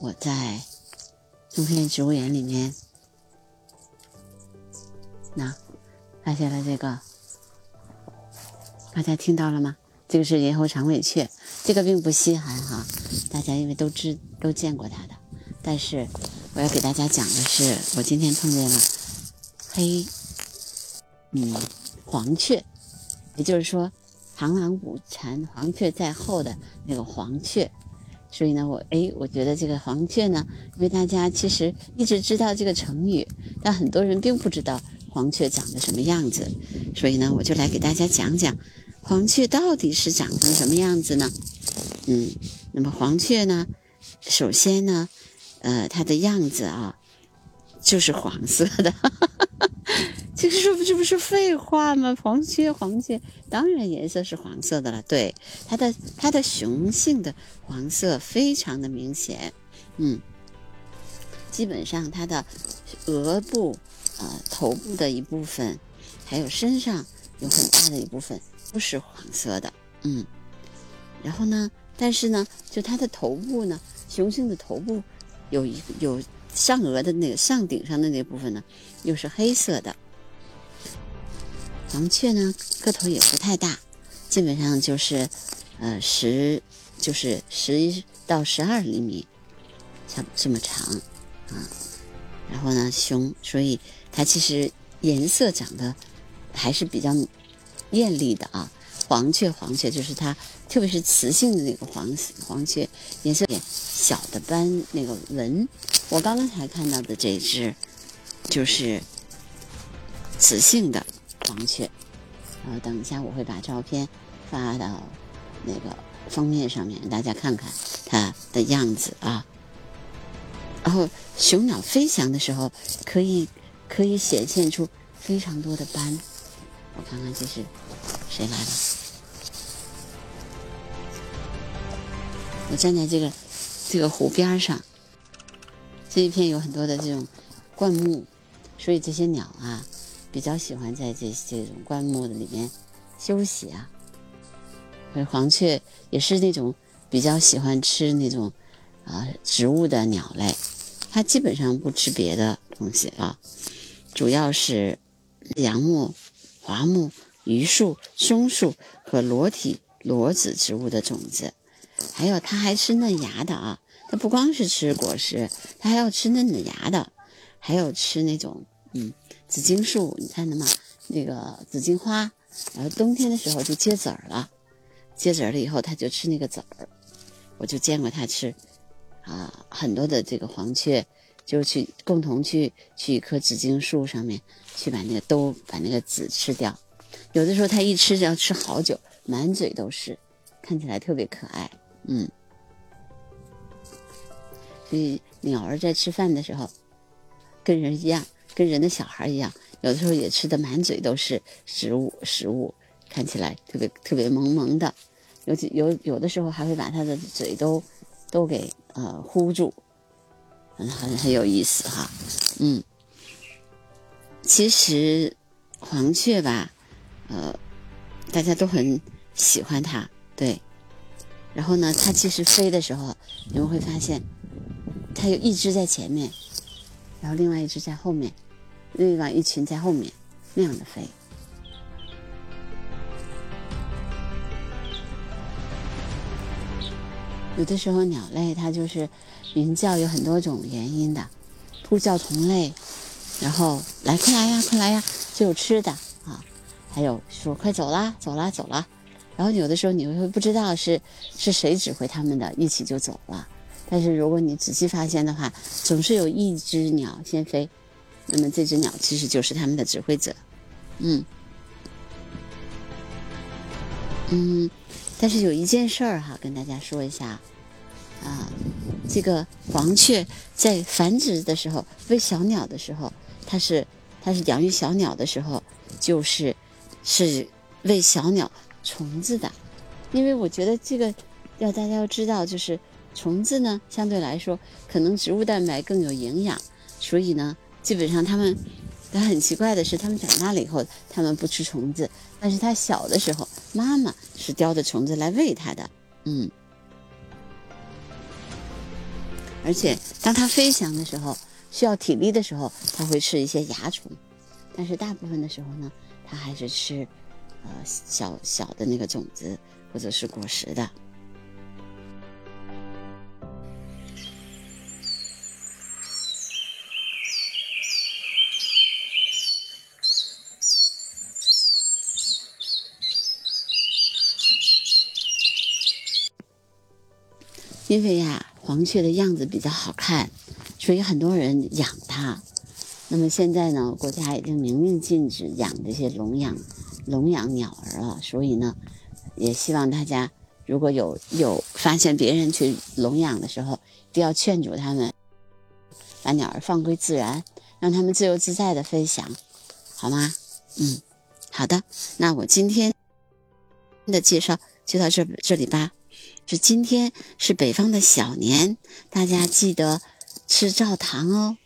我在冬天植物园里面，那发现了这个，大家听到了吗？这个是银喉长尾雀，这个并不稀罕哈，大家因为都知都见过它的。但是我要给大家讲的是，我今天碰见了黑，嗯，黄雀，也就是说螳螂捕蝉，黄雀在后的那个黄雀。所以呢，我哎，我觉得这个黄雀呢，因为大家其实一直知道这个成语，但很多人并不知道黄雀长得什么样子。所以呢，我就来给大家讲讲黄雀到底是长成什么样子呢？嗯，那么黄雀呢，首先呢，呃，它的样子啊，就是黄色的。这个说不这不是废话吗？黄雀，黄雀，当然颜色是黄色的了。对，它的它的雄性的黄色非常的明显，嗯，基本上它的额部、呃头部的一部分，还有身上有很大的一部分都是黄色的，嗯，然后呢，但是呢，就它的头部呢，雄性的头部有一有上额的那个上顶上的那部分呢，又是黑色的。黄雀呢，个头也不太大，基本上就是，呃，十就是十一到十二厘米，差这么长，啊，然后呢，胸，所以它其实颜色长得还是比较艳丽的啊。黄雀，黄雀就是它，特别是雌性的那个黄黄雀，颜色点小的斑那个纹，我刚刚才看到的这只就是雌性的。黄雀，然后等一下我会把照片发到那个封面上面，让大家看看它的样子啊。然后雄鸟飞翔的时候，可以可以显现出非常多的斑。我看看这是谁来了？我站在这个这个湖边上，这一片有很多的这种灌木，所以这些鸟啊。比较喜欢在这这种灌木的里面休息啊。而黄雀也是那种比较喜欢吃那种啊植物的鸟类，它基本上不吃别的东西啊，主要是杨木、桦木、榆树、松树和裸体裸子植物的种子，还有它还吃嫩芽的啊。它不光是吃果实，它还要吃嫩的芽的，还有吃那种嗯。紫荆树，你看到吗？那个紫荆花，然后冬天的时候就结籽儿了，结籽儿了以后，它就吃那个籽儿。我就见过它吃，啊，很多的这个黄雀就去共同去去一棵紫荆树上面去把那个都把那个籽吃掉。有的时候它一吃就要吃好久，满嘴都是，看起来特别可爱。嗯，所以鸟儿在吃饭的时候跟人一样。跟人的小孩一样，有的时候也吃的满嘴都是食物，食物看起来特别特别萌萌的，尤其有有的时候还会把它的嘴都都给呃糊住，很很很有意思哈。嗯，其实黄雀吧，呃，大家都很喜欢它，对。然后呢，它其实飞的时候，你们会发现，它有一只在前面，然后另外一只在后面。另外一群在后面，那样的飞。有的时候鸟类它就是鸣叫有很多种原因的，呼叫同类，然后来快来呀快来呀，就有吃的啊，还有说快走啦走啦走啦，然后有的时候你会不知道是是谁指挥他们的，一起就走了。但是如果你仔细发现的话，总是有一只鸟先飞。那么这只鸟其实就是他们的指挥者，嗯，嗯，但是有一件事儿哈，跟大家说一下，啊，这个黄雀在繁殖的时候，喂小鸟的时候，它是它是养育小鸟的时候，就是是喂小鸟虫子的，因为我觉得这个要大家要知道，就是虫子呢，相对来说可能植物蛋白更有营养，所以呢。基本上，它们，但很奇怪的是，它们长大了以后，它们不吃虫子，但是它小的时候，妈妈是叼着虫子来喂它的，嗯。而且当它飞翔的时候，需要体力的时候，它会吃一些蚜虫。但是大部分的时候呢，它还是吃呃小小的那个种子或者是果实的。因为呀，黄雀的样子比较好看，所以很多人养它。那么现在呢，国家已经明令禁止养这些笼养笼养鸟儿了。所以呢，也希望大家如果有有发现别人去笼养的时候，一定要劝阻他们，把鸟儿放归自然，让他们自由自在的飞翔，好吗？嗯，好的。那我今天的介绍就到这这里吧。这今天是北方的小年，大家记得吃灶糖哦。